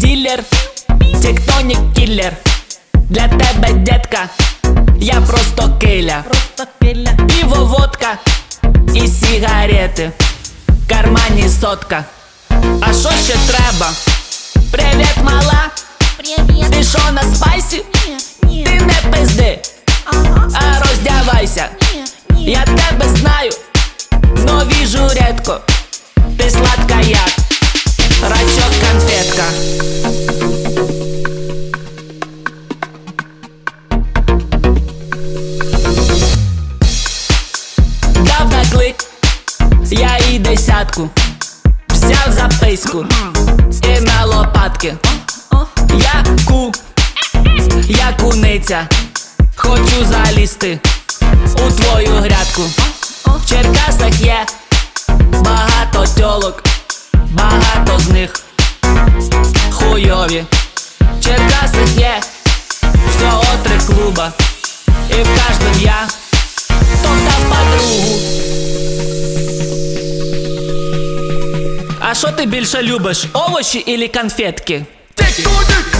кілер, тектонік кілер. Для тебе, детка, я просто киля. Пиво, водка і сигарети. В кармані сотка. А що ще треба? Привіт, мала. Ти що на спайсі? Ти не пизди, Ага. а роздявайся. Я тебе знаю, но вижу редко. Ти сладка як. Дав на клик, я і десятку. Взяв записку і на лопатки. Я ку, я куниця, хочу залізти у твою грядку. В Черкасах є багато тьолок, багато з них хуйові. В Черкасах є всього три клуба, і в кожному я хто дав подругу. А що ти більше любиш, овочі или конфетки? Овощи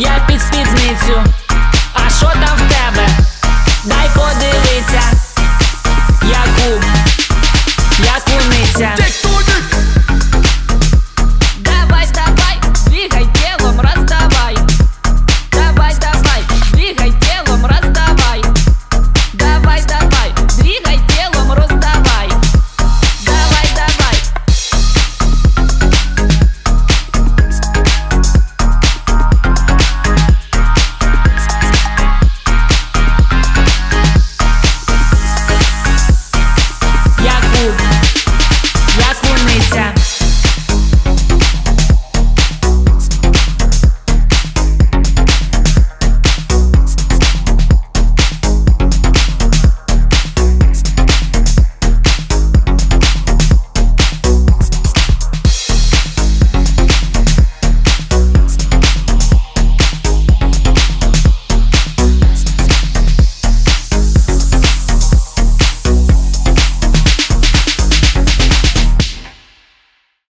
Я під спідницю.